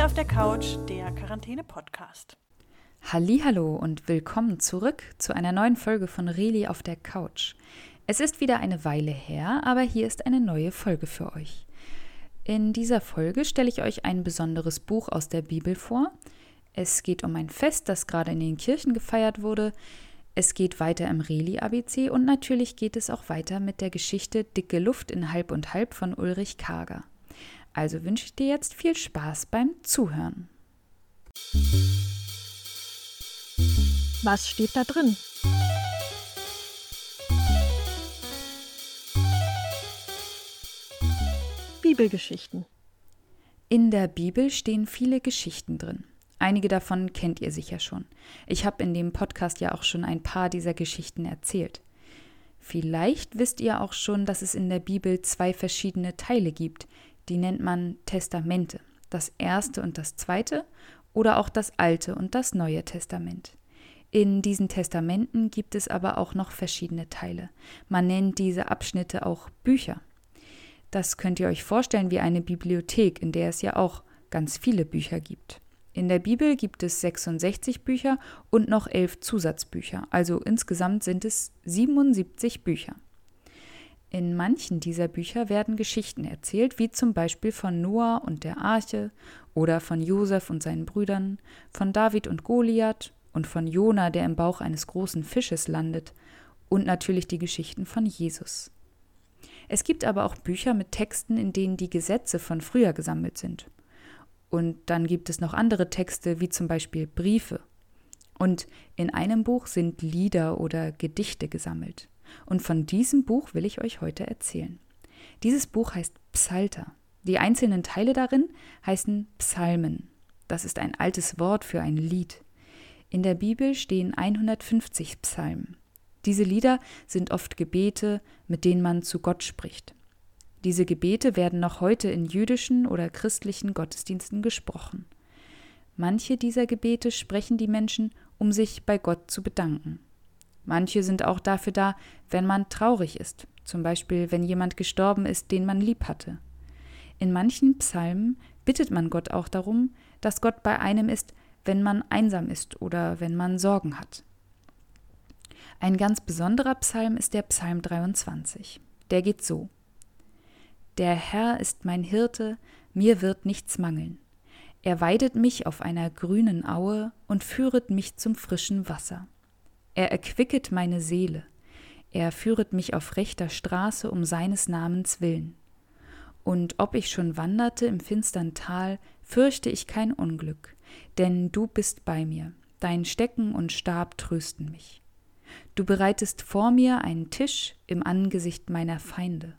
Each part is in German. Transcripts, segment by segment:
Reli auf der Couch, der Quarantäne-Podcast. Hallo und willkommen zurück zu einer neuen Folge von Reli auf der Couch. Es ist wieder eine Weile her, aber hier ist eine neue Folge für euch. In dieser Folge stelle ich euch ein besonderes Buch aus der Bibel vor. Es geht um ein Fest, das gerade in den Kirchen gefeiert wurde. Es geht weiter im Reli-ABC und natürlich geht es auch weiter mit der Geschichte Dicke Luft in Halb und Halb von Ulrich Kager. Also wünsche ich dir jetzt viel Spaß beim Zuhören. Was steht da drin? Bibelgeschichten. In der Bibel stehen viele Geschichten drin. Einige davon kennt ihr sicher schon. Ich habe in dem Podcast ja auch schon ein paar dieser Geschichten erzählt. Vielleicht wisst ihr auch schon, dass es in der Bibel zwei verschiedene Teile gibt, die nennt man Testamente, das erste und das zweite oder auch das alte und das neue Testament. In diesen Testamenten gibt es aber auch noch verschiedene Teile. Man nennt diese Abschnitte auch Bücher. Das könnt ihr euch vorstellen wie eine Bibliothek, in der es ja auch ganz viele Bücher gibt. In der Bibel gibt es 66 Bücher und noch elf Zusatzbücher, also insgesamt sind es 77 Bücher. In manchen dieser Bücher werden Geschichten erzählt, wie zum Beispiel von Noah und der Arche oder von Josef und seinen Brüdern, von David und Goliath und von Jona, der im Bauch eines großen Fisches landet, und natürlich die Geschichten von Jesus. Es gibt aber auch Bücher mit Texten, in denen die Gesetze von früher gesammelt sind. Und dann gibt es noch andere Texte, wie zum Beispiel Briefe. Und in einem Buch sind Lieder oder Gedichte gesammelt. Und von diesem Buch will ich euch heute erzählen. Dieses Buch heißt Psalter. Die einzelnen Teile darin heißen Psalmen. Das ist ein altes Wort für ein Lied. In der Bibel stehen 150 Psalmen. Diese Lieder sind oft Gebete, mit denen man zu Gott spricht. Diese Gebete werden noch heute in jüdischen oder christlichen Gottesdiensten gesprochen. Manche dieser Gebete sprechen die Menschen, um sich bei Gott zu bedanken. Manche sind auch dafür da, wenn man traurig ist, zum Beispiel wenn jemand gestorben ist, den man lieb hatte. In manchen Psalmen bittet man Gott auch darum, dass Gott bei einem ist, wenn man einsam ist oder wenn man Sorgen hat. Ein ganz besonderer Psalm ist der Psalm 23. Der geht so. Der Herr ist mein Hirte, mir wird nichts mangeln. Er weidet mich auf einer grünen Aue und führet mich zum frischen Wasser. Er erquicket meine Seele. Er führet mich auf rechter Straße um seines Namens willen. Und ob ich schon wanderte im finstern Tal, fürchte ich kein Unglück, denn du bist bei mir, dein Stecken und Stab trösten mich. Du bereitest vor mir einen Tisch im Angesicht meiner Feinde.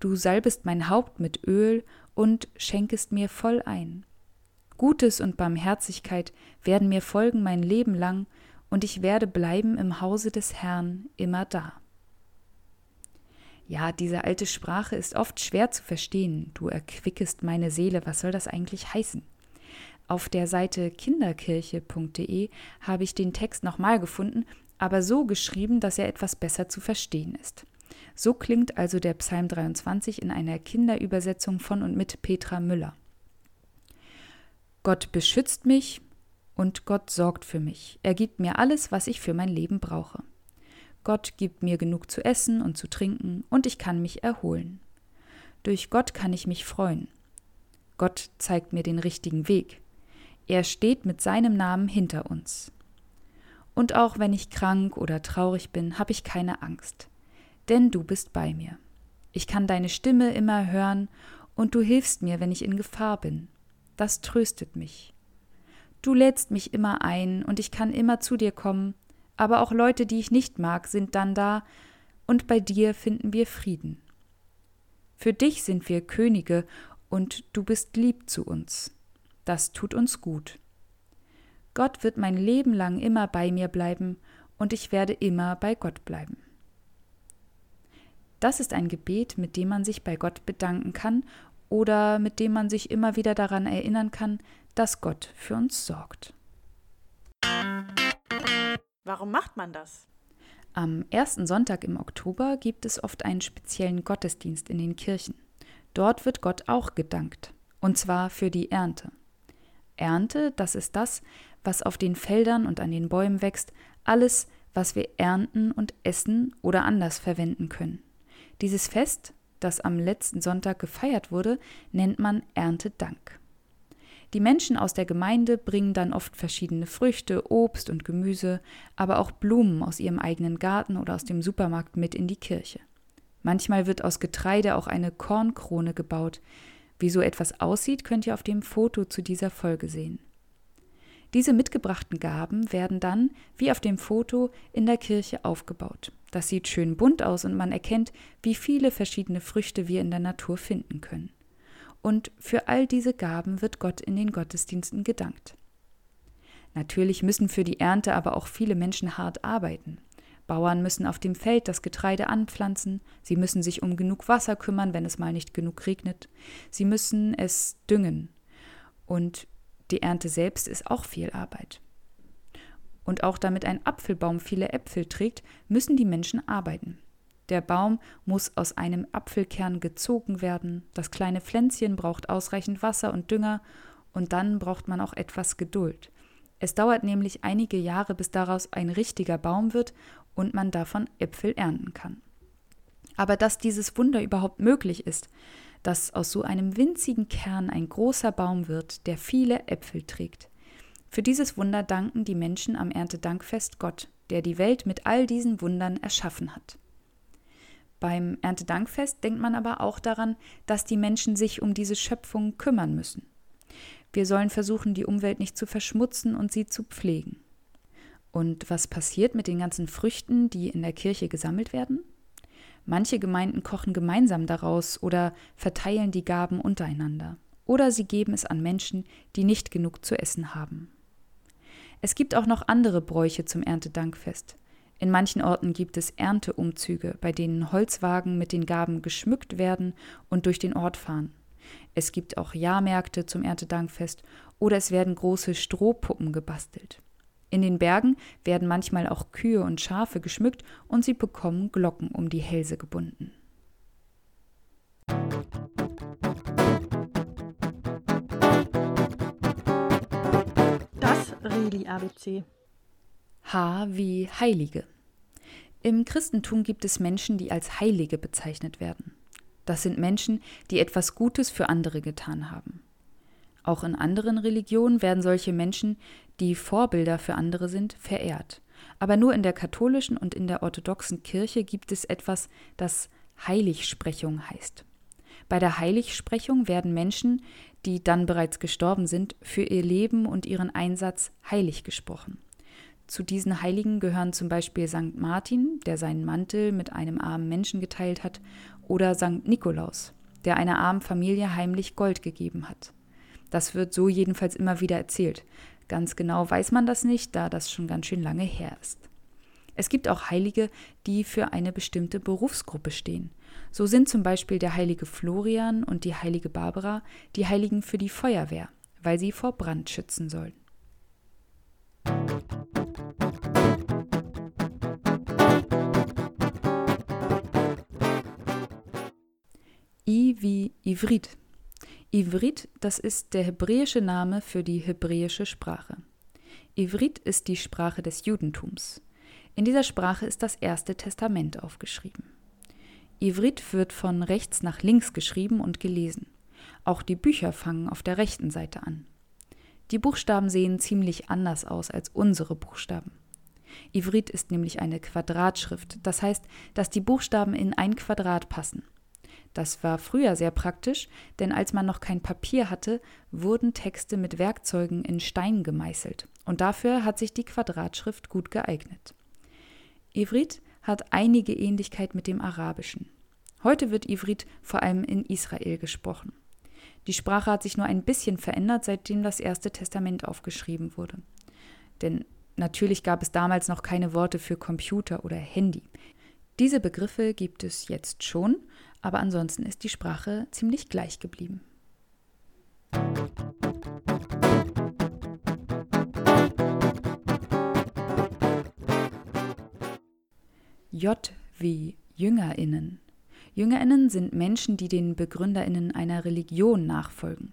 Du salbest mein Haupt mit Öl und schenkest mir voll ein. Gutes und Barmherzigkeit werden mir folgen mein Leben lang, und ich werde bleiben im Hause des Herrn immer da. Ja, diese alte Sprache ist oft schwer zu verstehen. Du erquickest meine Seele, was soll das eigentlich heißen? Auf der Seite kinderkirche.de habe ich den Text nochmal gefunden, aber so geschrieben, dass er etwas besser zu verstehen ist. So klingt also der Psalm 23 in einer Kinderübersetzung von und mit Petra Müller. Gott beschützt mich, und Gott sorgt für mich. Er gibt mir alles, was ich für mein Leben brauche. Gott gibt mir genug zu essen und zu trinken und ich kann mich erholen. Durch Gott kann ich mich freuen. Gott zeigt mir den richtigen Weg. Er steht mit seinem Namen hinter uns. Und auch wenn ich krank oder traurig bin, habe ich keine Angst, denn du bist bei mir. Ich kann deine Stimme immer hören und du hilfst mir, wenn ich in Gefahr bin. Das tröstet mich. Du lädst mich immer ein und ich kann immer zu dir kommen, aber auch Leute, die ich nicht mag, sind dann da, und bei dir finden wir Frieden. Für dich sind wir Könige, und du bist lieb zu uns. Das tut uns gut. Gott wird mein Leben lang immer bei mir bleiben, und ich werde immer bei Gott bleiben. Das ist ein Gebet, mit dem man sich bei Gott bedanken kann oder mit dem man sich immer wieder daran erinnern kann, dass Gott für uns sorgt. Warum macht man das? Am ersten Sonntag im Oktober gibt es oft einen speziellen Gottesdienst in den Kirchen. Dort wird Gott auch gedankt, und zwar für die Ernte. Ernte, das ist das, was auf den Feldern und an den Bäumen wächst, alles, was wir ernten und essen oder anders verwenden können. Dieses Fest, das am letzten Sonntag gefeiert wurde, nennt man Erntedank. Die Menschen aus der Gemeinde bringen dann oft verschiedene Früchte, Obst und Gemüse, aber auch Blumen aus ihrem eigenen Garten oder aus dem Supermarkt mit in die Kirche. Manchmal wird aus Getreide auch eine Kornkrone gebaut. Wie so etwas aussieht, könnt ihr auf dem Foto zu dieser Folge sehen. Diese mitgebrachten Gaben werden dann, wie auf dem Foto, in der Kirche aufgebaut. Das sieht schön bunt aus und man erkennt, wie viele verschiedene Früchte wir in der Natur finden können und für all diese Gaben wird Gott in den Gottesdiensten gedankt. Natürlich müssen für die Ernte aber auch viele Menschen hart arbeiten. Bauern müssen auf dem Feld das Getreide anpflanzen, sie müssen sich um genug Wasser kümmern, wenn es mal nicht genug regnet, sie müssen es düngen. Und die Ernte selbst ist auch viel Arbeit. Und auch damit ein Apfelbaum viele Äpfel trägt, müssen die Menschen arbeiten. Der Baum muss aus einem Apfelkern gezogen werden, das kleine Pflänzchen braucht ausreichend Wasser und Dünger, und dann braucht man auch etwas Geduld. Es dauert nämlich einige Jahre, bis daraus ein richtiger Baum wird und man davon Äpfel ernten kann. Aber dass dieses Wunder überhaupt möglich ist, dass aus so einem winzigen Kern ein großer Baum wird, der viele Äpfel trägt. Für dieses Wunder danken die Menschen am Erntedankfest Gott, der die Welt mit all diesen Wundern erschaffen hat. Beim Erntedankfest denkt man aber auch daran, dass die Menschen sich um diese Schöpfung kümmern müssen. Wir sollen versuchen, die Umwelt nicht zu verschmutzen und sie zu pflegen. Und was passiert mit den ganzen Früchten, die in der Kirche gesammelt werden? Manche Gemeinden kochen gemeinsam daraus oder verteilen die Gaben untereinander. Oder sie geben es an Menschen, die nicht genug zu essen haben. Es gibt auch noch andere Bräuche zum Erntedankfest. In manchen Orten gibt es Ernteumzüge, bei denen Holzwagen mit den Gaben geschmückt werden und durch den Ort fahren. Es gibt auch Jahrmärkte zum Erntedankfest oder es werden große Strohpuppen gebastelt. In den Bergen werden manchmal auch Kühe und Schafe geschmückt und sie bekommen Glocken um die Hälse gebunden. Das Reli ABC. H wie Heilige. Im Christentum gibt es Menschen, die als Heilige bezeichnet werden. Das sind Menschen, die etwas Gutes für andere getan haben. Auch in anderen Religionen werden solche Menschen, die Vorbilder für andere sind, verehrt. Aber nur in der katholischen und in der orthodoxen Kirche gibt es etwas, das Heiligsprechung heißt. Bei der Heiligsprechung werden Menschen, die dann bereits gestorben sind, für ihr Leben und ihren Einsatz heilig gesprochen. Zu diesen Heiligen gehören zum Beispiel St. Martin, der seinen Mantel mit einem armen Menschen geteilt hat, oder St. Nikolaus, der einer armen Familie heimlich Gold gegeben hat. Das wird so jedenfalls immer wieder erzählt. Ganz genau weiß man das nicht, da das schon ganz schön lange her ist. Es gibt auch Heilige, die für eine bestimmte Berufsgruppe stehen. So sind zum Beispiel der heilige Florian und die heilige Barbara die Heiligen für die Feuerwehr, weil sie vor Brand schützen sollen. I wie Ivrit. Ivrit, das ist der hebräische Name für die hebräische Sprache. Ivrit ist die Sprache des Judentums. In dieser Sprache ist das erste Testament aufgeschrieben. Ivrit wird von rechts nach links geschrieben und gelesen. Auch die Bücher fangen auf der rechten Seite an. Die Buchstaben sehen ziemlich anders aus als unsere Buchstaben. Ivrit ist nämlich eine Quadratschrift, das heißt, dass die Buchstaben in ein Quadrat passen. Das war früher sehr praktisch, denn als man noch kein Papier hatte, wurden Texte mit Werkzeugen in Stein gemeißelt, und dafür hat sich die Quadratschrift gut geeignet. Ivrit hat einige Ähnlichkeit mit dem Arabischen. Heute wird Ivrit vor allem in Israel gesprochen. Die Sprache hat sich nur ein bisschen verändert, seitdem das erste Testament aufgeschrieben wurde. Denn natürlich gab es damals noch keine Worte für Computer oder Handy. Diese Begriffe gibt es jetzt schon, aber ansonsten ist die Sprache ziemlich gleich geblieben. J wie Jüngerinnen. Jüngerinnen sind Menschen, die den Begründerinnen einer Religion nachfolgen.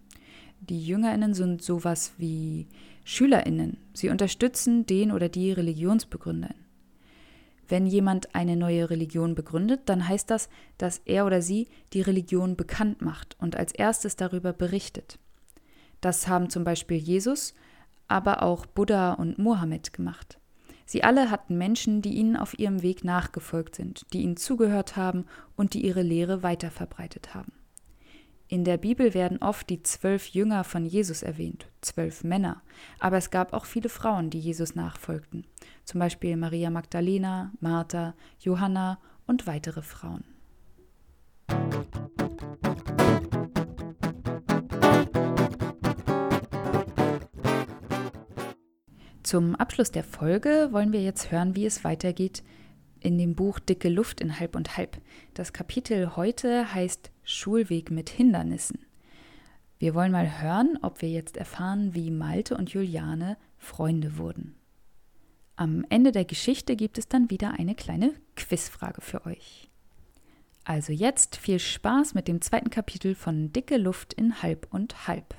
Die Jüngerinnen sind sowas wie Schülerinnen. Sie unterstützen den oder die Religionsbegründerin. Wenn jemand eine neue Religion begründet, dann heißt das, dass er oder sie die Religion bekannt macht und als erstes darüber berichtet. Das haben zum Beispiel Jesus, aber auch Buddha und Mohammed gemacht. Sie alle hatten Menschen, die ihnen auf ihrem Weg nachgefolgt sind, die ihnen zugehört haben und die ihre Lehre weiterverbreitet haben. In der Bibel werden oft die zwölf Jünger von Jesus erwähnt, zwölf Männer, aber es gab auch viele Frauen, die Jesus nachfolgten, zum Beispiel Maria Magdalena, Martha, Johanna und weitere Frauen. Zum Abschluss der Folge wollen wir jetzt hören, wie es weitergeht in dem Buch Dicke Luft in Halb und Halb. Das Kapitel heute heißt Schulweg mit Hindernissen. Wir wollen mal hören, ob wir jetzt erfahren, wie Malte und Juliane Freunde wurden. Am Ende der Geschichte gibt es dann wieder eine kleine Quizfrage für euch. Also jetzt viel Spaß mit dem zweiten Kapitel von Dicke Luft in Halb und Halb.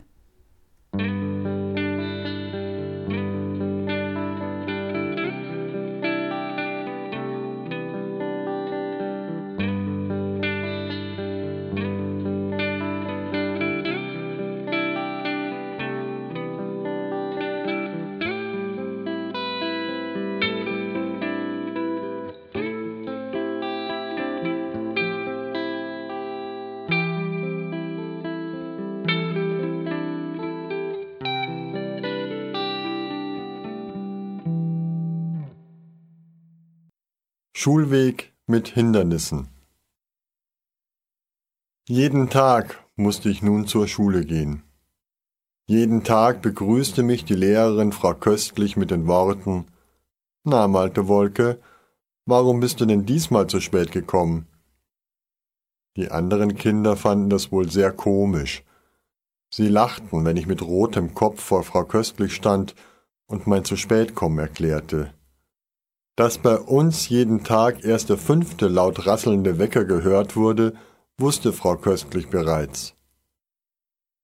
Schulweg mit Hindernissen Jeden Tag musste ich nun zur Schule gehen. Jeden Tag begrüßte mich die Lehrerin Frau Köstlich mit den Worten Na, Malte Wolke, warum bist du denn diesmal zu spät gekommen? Die anderen Kinder fanden das wohl sehr komisch. Sie lachten, wenn ich mit rotem Kopf vor Frau Köstlich stand und mein zu spät kommen erklärte. Dass bei uns jeden Tag erst der fünfte laut rasselnde Wecker gehört wurde, wusste Frau Köstlich bereits.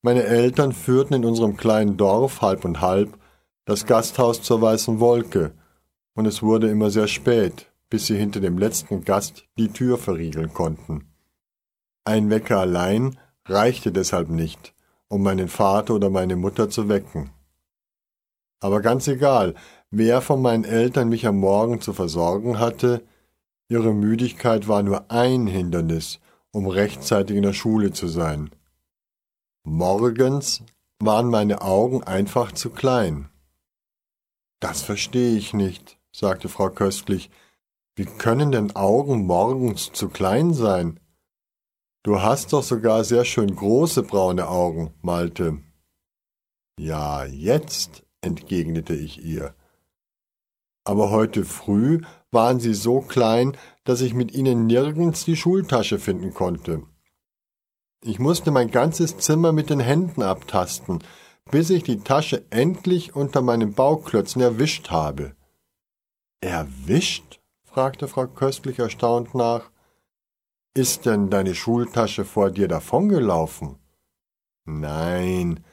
Meine Eltern führten in unserem kleinen Dorf halb und halb das Gasthaus zur Weißen Wolke, und es wurde immer sehr spät, bis sie hinter dem letzten Gast die Tür verriegeln konnten. Ein Wecker allein reichte deshalb nicht, um meinen Vater oder meine Mutter zu wecken. Aber ganz egal, wer von meinen Eltern mich am Morgen zu versorgen hatte, ihre Müdigkeit war nur ein Hindernis, um rechtzeitig in der Schule zu sein. Morgens waren meine Augen einfach zu klein. Das verstehe ich nicht, sagte Frau Köstlich. Wie können denn Augen morgens zu klein sein? Du hast doch sogar sehr schön große braune Augen, Malte. Ja, jetzt, entgegnete ich ihr aber heute früh waren sie so klein, dass ich mit ihnen nirgends die Schultasche finden konnte. Ich musste mein ganzes Zimmer mit den Händen abtasten, bis ich die Tasche endlich unter meinen Bauklötzen erwischt habe. Erwischt? fragte Frau Köstlich erstaunt nach. Ist denn deine Schultasche vor dir davongelaufen? Nein,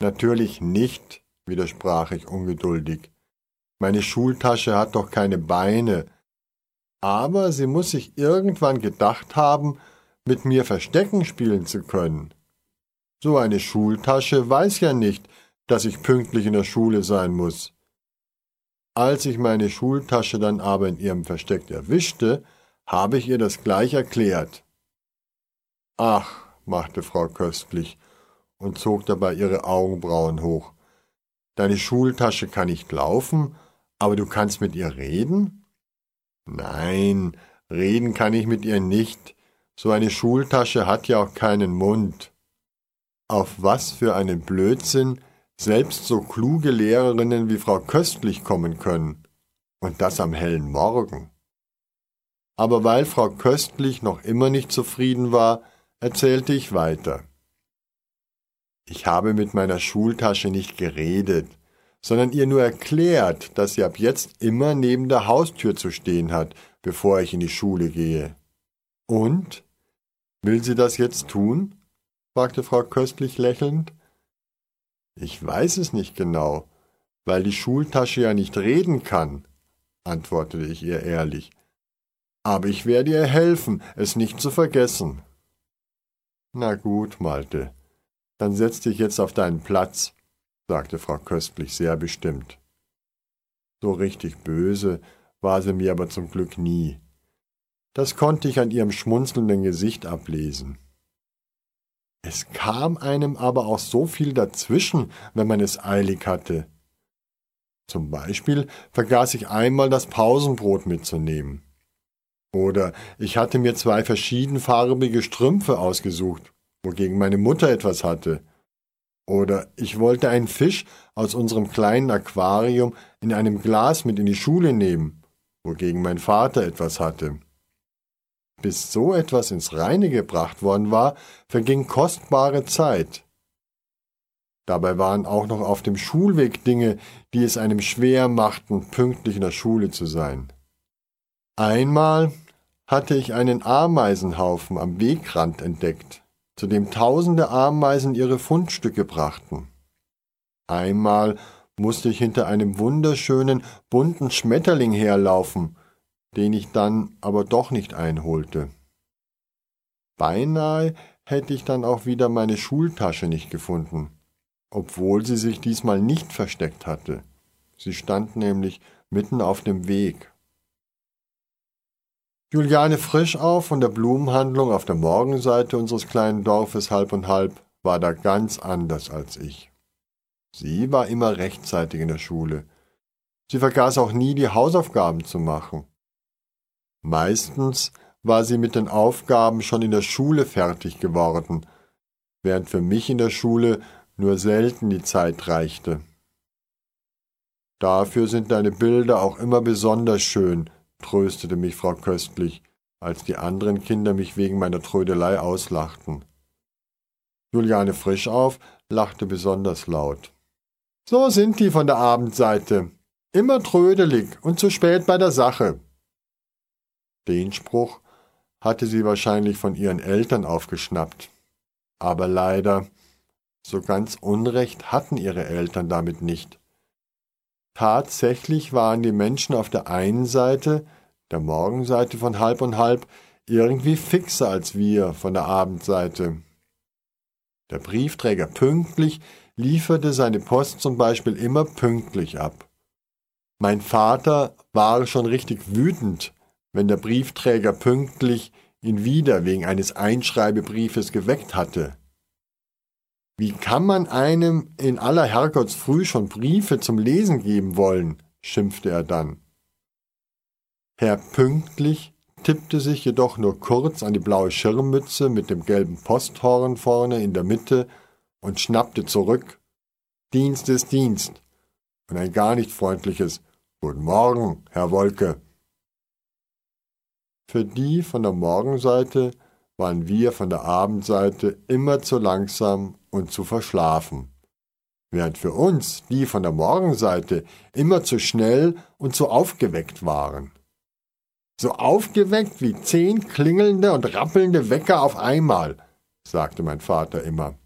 natürlich nicht, widersprach ich ungeduldig. Meine Schultasche hat doch keine Beine. Aber sie muss sich irgendwann gedacht haben, mit mir Verstecken spielen zu können. So eine Schultasche weiß ja nicht, dass ich pünktlich in der Schule sein muss. Als ich meine Schultasche dann aber in ihrem Versteck erwischte, habe ich ihr das gleich erklärt. Ach, machte Frau Köstlich und zog dabei ihre Augenbrauen hoch. Deine Schultasche kann nicht laufen aber du kannst mit ihr reden? Nein, reden kann ich mit ihr nicht. So eine Schultasche hat ja auch keinen Mund. Auf was für einen Blödsinn selbst so kluge Lehrerinnen wie Frau Köstlich kommen können. Und das am hellen Morgen. Aber weil Frau Köstlich noch immer nicht zufrieden war, erzählte ich weiter. Ich habe mit meiner Schultasche nicht geredet, sondern ihr nur erklärt, dass sie ab jetzt immer neben der Haustür zu stehen hat, bevor ich in die Schule gehe. Und? Will sie das jetzt tun? fragte Frau Köstlich lächelnd. Ich weiß es nicht genau, weil die Schultasche ja nicht reden kann, antwortete ich ihr ehrlich. Aber ich werde ihr helfen, es nicht zu vergessen. Na gut, Malte, dann setz dich jetzt auf deinen Platz, sagte Frau Köstlich sehr bestimmt. So richtig böse war sie mir aber zum Glück nie. Das konnte ich an ihrem schmunzelnden Gesicht ablesen. Es kam einem aber auch so viel dazwischen, wenn man es eilig hatte. Zum Beispiel vergaß ich einmal das Pausenbrot mitzunehmen. Oder ich hatte mir zwei verschiedenfarbige Strümpfe ausgesucht, wogegen meine Mutter etwas hatte. Oder ich wollte einen Fisch aus unserem kleinen Aquarium in einem Glas mit in die Schule nehmen, wogegen mein Vater etwas hatte. Bis so etwas ins Reine gebracht worden war, verging kostbare Zeit. Dabei waren auch noch auf dem Schulweg Dinge, die es einem schwer machten, pünktlich in der Schule zu sein. Einmal hatte ich einen Ameisenhaufen am Wegrand entdeckt, zu dem tausende Ameisen ihre Fundstücke brachten. Einmal musste ich hinter einem wunderschönen, bunten Schmetterling herlaufen, den ich dann aber doch nicht einholte. Beinahe hätte ich dann auch wieder meine Schultasche nicht gefunden, obwohl sie sich diesmal nicht versteckt hatte. Sie stand nämlich mitten auf dem Weg. Juliane Frischauf von der Blumenhandlung auf der Morgenseite unseres kleinen Dorfes halb und halb war da ganz anders als ich. Sie war immer rechtzeitig in der Schule. Sie vergaß auch nie, die Hausaufgaben zu machen. Meistens war sie mit den Aufgaben schon in der Schule fertig geworden, während für mich in der Schule nur selten die Zeit reichte. Dafür sind deine Bilder auch immer besonders schön, tröstete mich Frau Köstlich, als die anderen Kinder mich wegen meiner Trödelei auslachten. Juliane Frischauf lachte besonders laut. So sind die von der Abendseite. Immer trödelig und zu spät bei der Sache. Den Spruch hatte sie wahrscheinlich von ihren Eltern aufgeschnappt. Aber leider, so ganz Unrecht hatten ihre Eltern damit nicht. Tatsächlich waren die Menschen auf der einen Seite, der Morgenseite von halb und halb, irgendwie fixer als wir von der Abendseite. Der Briefträger pünktlich lieferte seine Post zum Beispiel immer pünktlich ab. Mein Vater war schon richtig wütend, wenn der Briefträger pünktlich ihn wieder wegen eines Einschreibebriefes geweckt hatte. Wie kann man einem in aller Herrgottsfrüh schon Briefe zum Lesen geben wollen? schimpfte er dann. Herr Pünktlich tippte sich jedoch nur kurz an die blaue Schirmmütze mit dem gelben Posthorn vorne in der Mitte und schnappte zurück. Dienst ist Dienst. Und ein gar nicht freundliches Guten Morgen, Herr Wolke. Für die von der Morgenseite waren wir von der Abendseite immer zu langsam und zu verschlafen, während für uns die von der Morgenseite immer zu schnell und zu aufgeweckt waren. So aufgeweckt wie zehn klingelnde und rappelnde Wecker auf einmal, sagte mein Vater immer.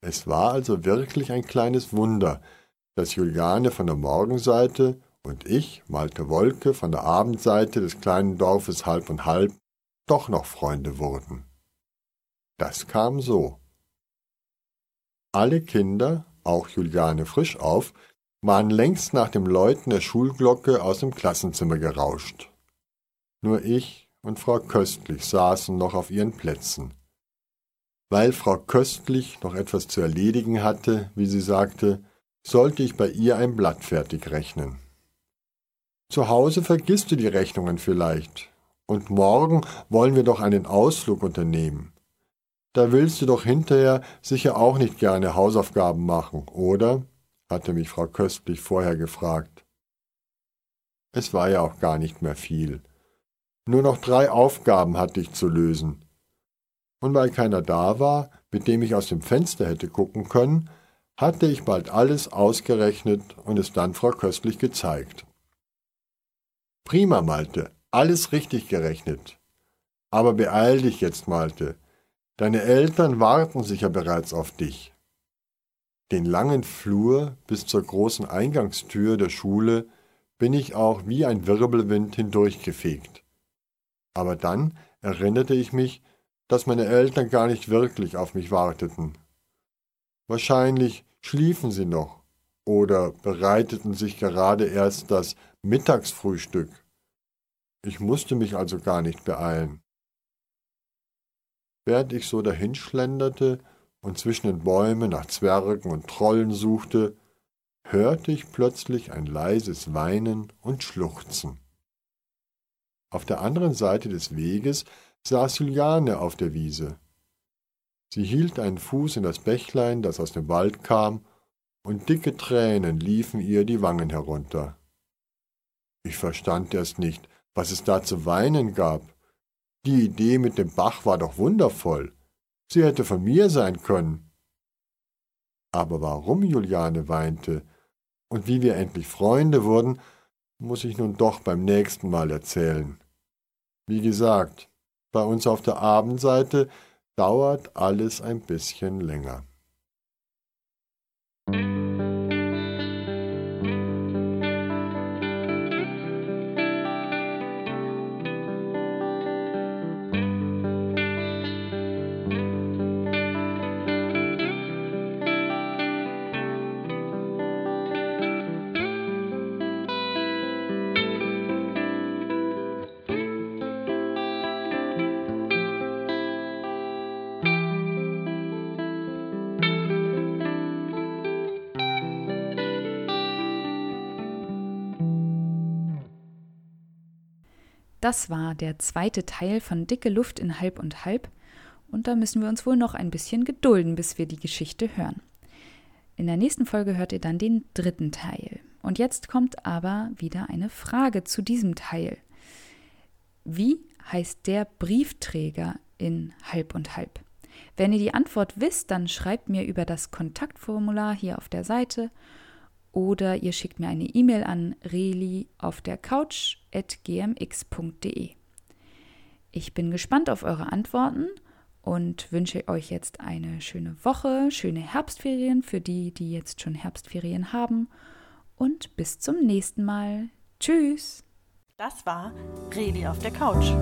Es war also wirklich ein kleines Wunder, dass Juliane von der Morgenseite und ich, Malte Wolke, von der Abendseite des kleinen Dorfes halb und halb, doch noch Freunde wurden. Das kam so. Alle Kinder, auch Juliane Frischauf, waren längst nach dem Läuten der Schulglocke aus dem Klassenzimmer gerauscht. Nur ich und Frau Köstlich saßen noch auf ihren Plätzen. Weil Frau Köstlich noch etwas zu erledigen hatte, wie sie sagte, sollte ich bei ihr ein Blatt fertig rechnen. Zu Hause vergisst du die Rechnungen vielleicht. Und morgen wollen wir doch einen Ausflug unternehmen. Da willst du doch hinterher sicher auch nicht gerne Hausaufgaben machen, oder? hatte mich Frau Köstlich vorher gefragt. Es war ja auch gar nicht mehr viel. Nur noch drei Aufgaben hatte ich zu lösen. Und weil keiner da war, mit dem ich aus dem Fenster hätte gucken können, hatte ich bald alles ausgerechnet und es dann Frau Köstlich gezeigt. Prima, Malte, alles richtig gerechnet. Aber beeil dich jetzt, Malte. Deine Eltern warten sicher bereits auf dich. Den langen Flur bis zur großen Eingangstür der Schule bin ich auch wie ein Wirbelwind hindurchgefegt. Aber dann erinnerte ich mich, dass meine Eltern gar nicht wirklich auf mich warteten. Wahrscheinlich schliefen sie noch oder bereiteten sich gerade erst das Mittagsfrühstück. Ich musste mich also gar nicht beeilen. Während ich so dahinschlenderte und zwischen den Bäumen nach Zwergen und Trollen suchte, hörte ich plötzlich ein leises Weinen und Schluchzen. Auf der anderen Seite des Weges saß Juliane auf der Wiese. Sie hielt einen Fuß in das Bächlein, das aus dem Wald kam, und dicke Tränen liefen ihr die Wangen herunter. Ich verstand erst nicht, was es da zu weinen gab. Die Idee mit dem Bach war doch wundervoll. Sie hätte von mir sein können. Aber warum Juliane weinte und wie wir endlich Freunde wurden, muss ich nun doch beim nächsten Mal erzählen. Wie gesagt, bei uns auf der Abendseite dauert alles ein bisschen länger. Das war der zweite Teil von Dicke Luft in Halb und Halb. Und da müssen wir uns wohl noch ein bisschen gedulden, bis wir die Geschichte hören. In der nächsten Folge hört ihr dann den dritten Teil. Und jetzt kommt aber wieder eine Frage zu diesem Teil. Wie heißt der Briefträger in Halb und Halb? Wenn ihr die Antwort wisst, dann schreibt mir über das Kontaktformular hier auf der Seite oder ihr schickt mir eine E-Mail an reli auf der Couch at gmx.de. Ich bin gespannt auf eure Antworten und wünsche euch jetzt eine schöne Woche, schöne Herbstferien für die, die jetzt schon Herbstferien haben und bis zum nächsten Mal. Tschüss. Das war Reli auf der Couch.